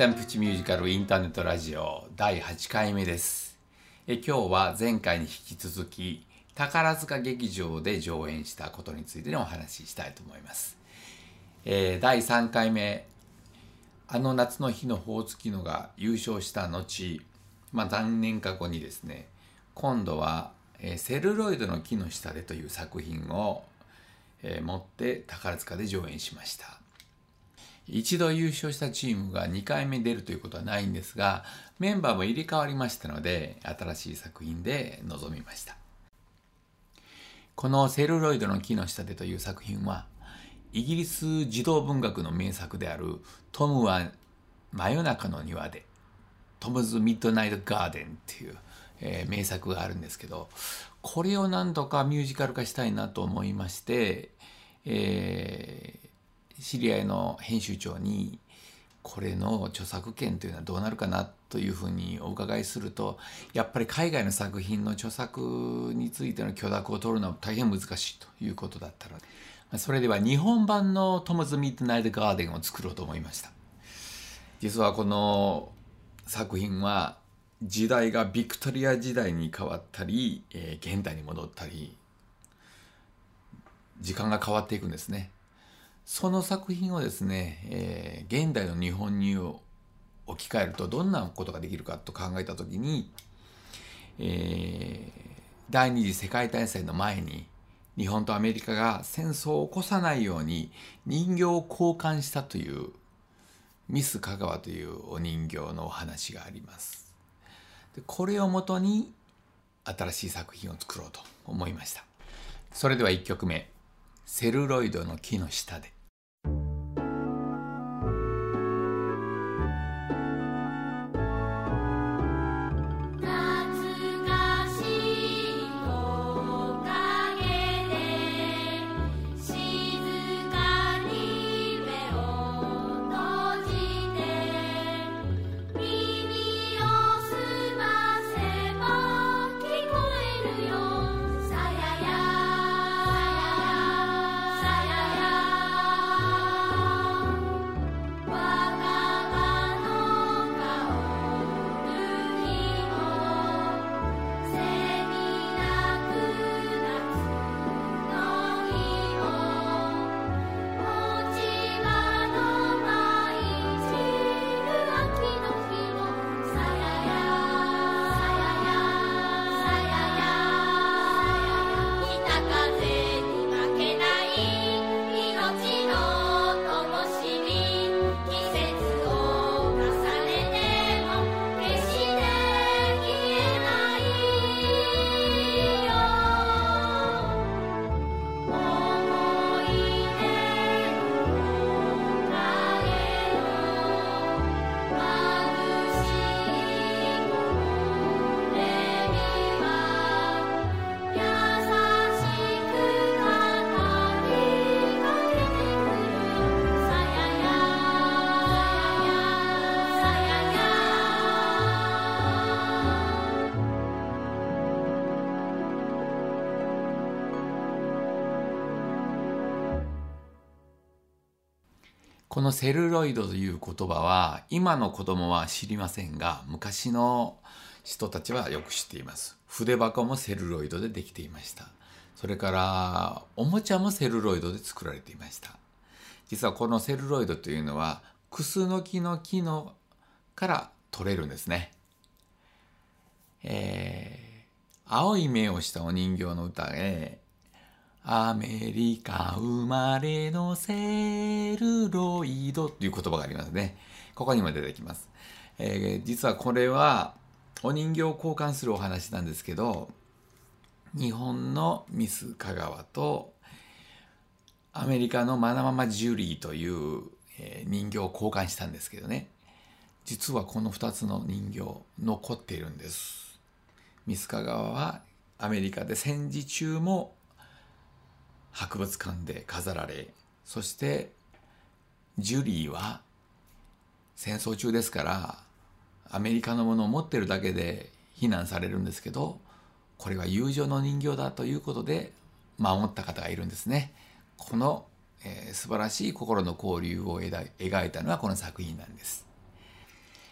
劇団プチミュージカルインターネットラジオ第8回目です。え今日は前回に引き続き宝塚劇場で上演したことについてのお話ししたいと思います、えー、第3回目あの夏の日のほおずきのが優勝した後、まあ、何年か後にですね今度は、えー、セルロイドの木の下でという作品を、えー、持って宝塚で上演しました。一度優勝したチームが2回目出るということはないんですが、メンバーも入れ替わりましたので、新しい作品で臨みました。このセルロイドの木の下でという作品は、イギリス児童文学の名作であるトムは真夜中の庭で、トムズ・ミッドナイト・ガーデンっていう、えー、名作があるんですけど、これを何とかミュージカル化したいなと思いまして、えー知り合いの編集長にこれの著作権というのはどうなるかなというふうにお伺いするとやっぱり海外の作品の著作についての許諾を取るのは大変難しいということだったのでそれでは日本版のトムズ・ミッドナイト・ガーデンを作ろうと思いました。実はこの作品は時代がビクトリア時代に変わったり、えー、現代に戻ったり時間が変わっていくんですね。その作品をですね、えー、現代の日本に置き換えるとどんなことができるかと考えた時に、えー、第二次世界大戦の前に日本とアメリカが戦争を起こさないように人形を交換したというミス香川というお人形のお話があります。でこれをもとに新しい作品を作ろうと思いました。それでは1曲目「セルロイドの木の下で」。のセルロイドという言葉は今の子供は知りませんが昔の人たちはよく知っています。筆箱もセルロイドでできていました。それからおもちゃもセルロイドで作られていました。実はこのセルロイドというのはクスノキの木のから取れるんですね。えー、青い目をしたお人形の歌でアメリカ生まれのセルロイドという言葉がありますね。ここにも出てきます。えー、実はこれはお人形を交換するお話なんですけど、日本のミス香川とアメリカのマナママジュリーという、えー、人形を交換したんですけどね。実はこの2つの人形残っているんです。ミス香川はアメリカで戦時中も博物館で飾られそしてジュリーは戦争中ですからアメリカのものを持ってるだけで非難されるんですけどこれは友情の人形だということで守った方がいるんですね。この、えー、素晴らしい心の交流を描いたのはこの作品なんです。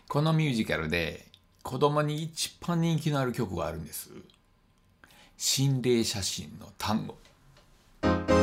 このミュージカルで子供に一番人気のある曲があるんです心霊写真の単語楽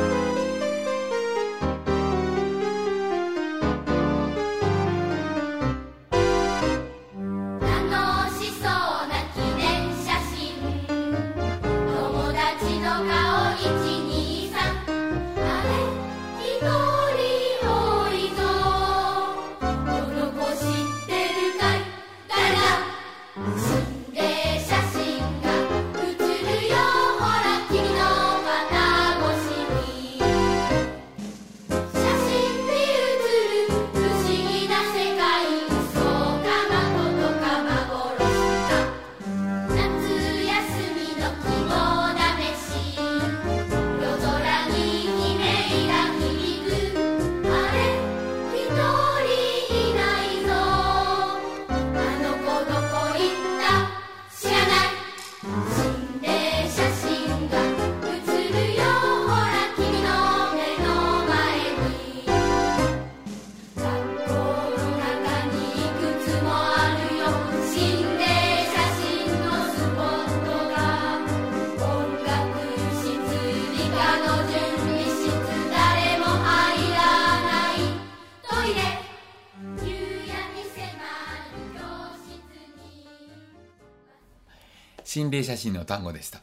心霊写真の単語でした。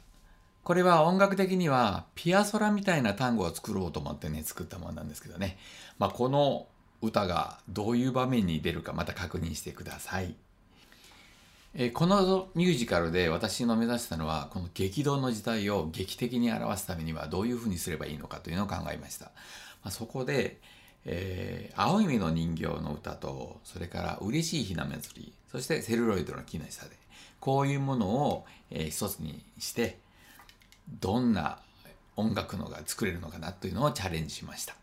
これは音楽的にはピアソラみたいな単語を作ろうと思ってね作ったものなんですけどね、まあ、この歌がどういう場面に出るかまた確認してください。えこのミュージカルで私の目指したのはこの激動の時代を劇的に表すためにはどういうふうにすればいいのかというのを考えました、まあ、そこで、えー青い実の人形の歌とそれから嬉しいひな祭りそしてセルロイドの木の下でこういうものを、えー一つにしてどんな音楽のが作れるのかなというのをチャレンジしました。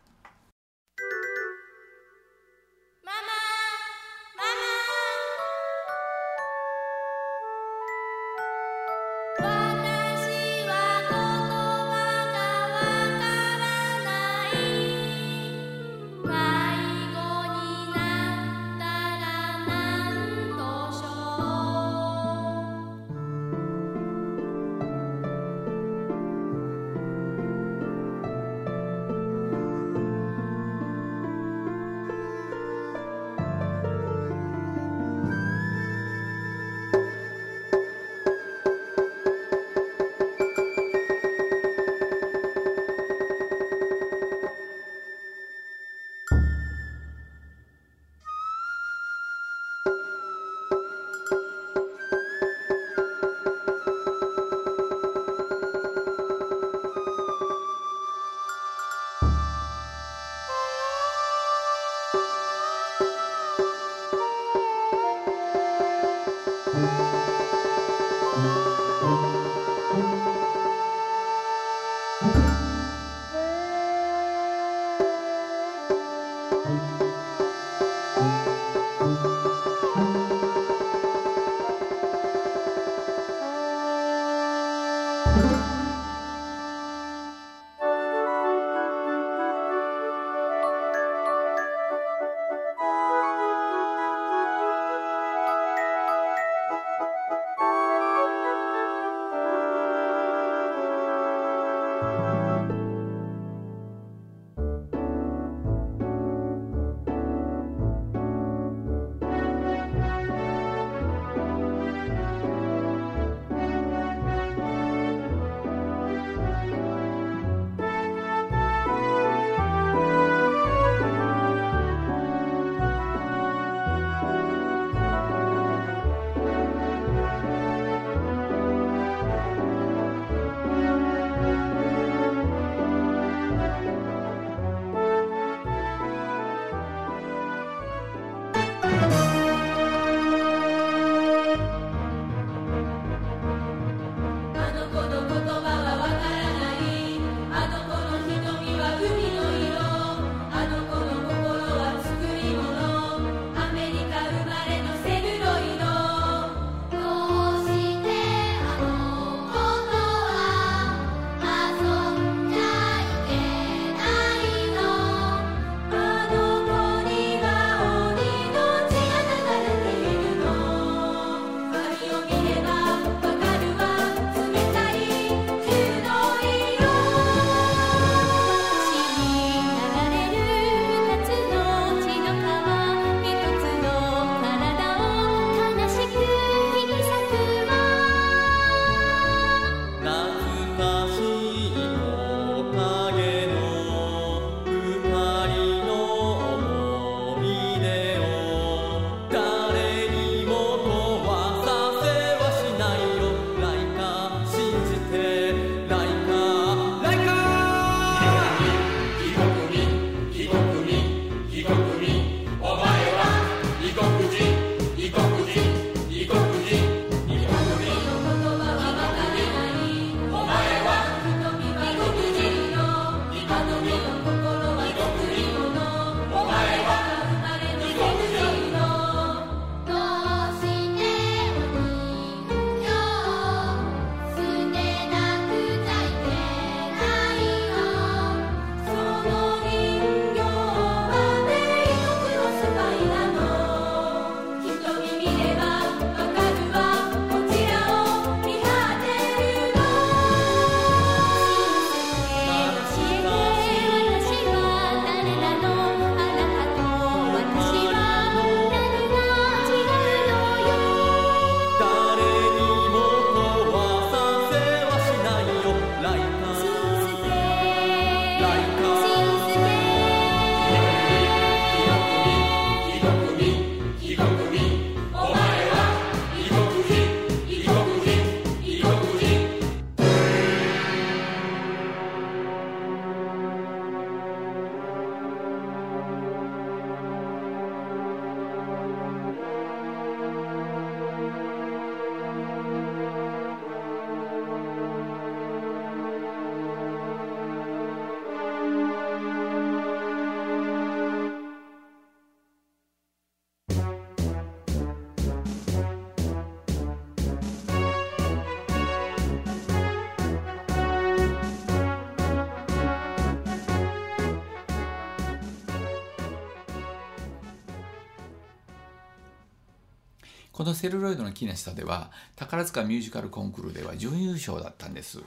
このセルロイドの木の下では宝塚ミュージカルコンクールでは準優勝だったんです。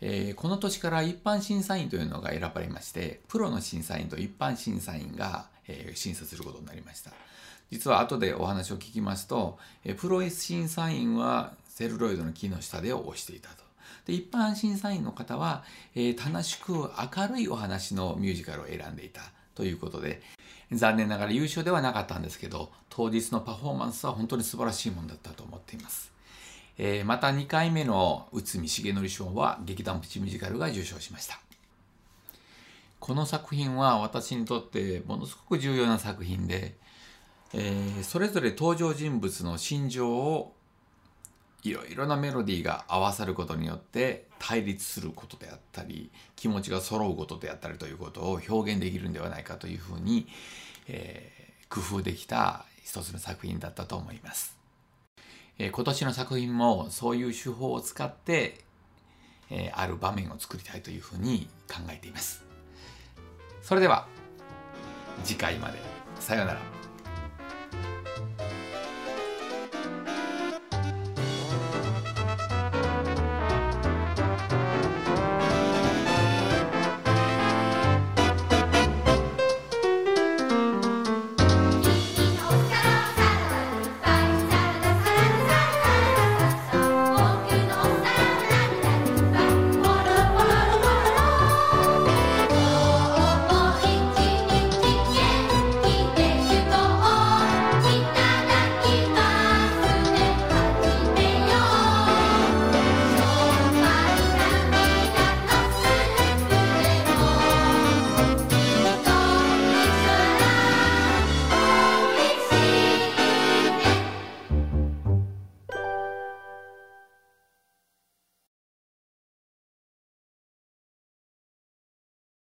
えー、この年から一般審査員というのが選ばれましてプロの審査員と一般審査員が、えー、審査することになりました。実は後でお話を聞きますと、えー、プロ審査員はセルロイドの木の下でを押していたと。で一般審査員の方は、え楽しく明るいお話のミュージカルを選んでいた。ということで残念ながら優勝ではなかったんですけど当日のパフォーマンスは本当に素晴らしいものだったと思っています。えー、また2回目の内海重則賞は劇団プチミュージカルが受賞しました。この作品は私にとってものすごく重要な作品で、えー、それぞれ登場人物の心情をいろいろなメロディーが合わさることによって対立することであったり気持ちが揃うことであったりということを表現できるんではないかというふうに、えー、工夫できた一つの作品だったと思います。えー、今年の作品もそういう手法を使って、えー、ある場面を作りたいというふうに考えています。それでは次回までさようなら。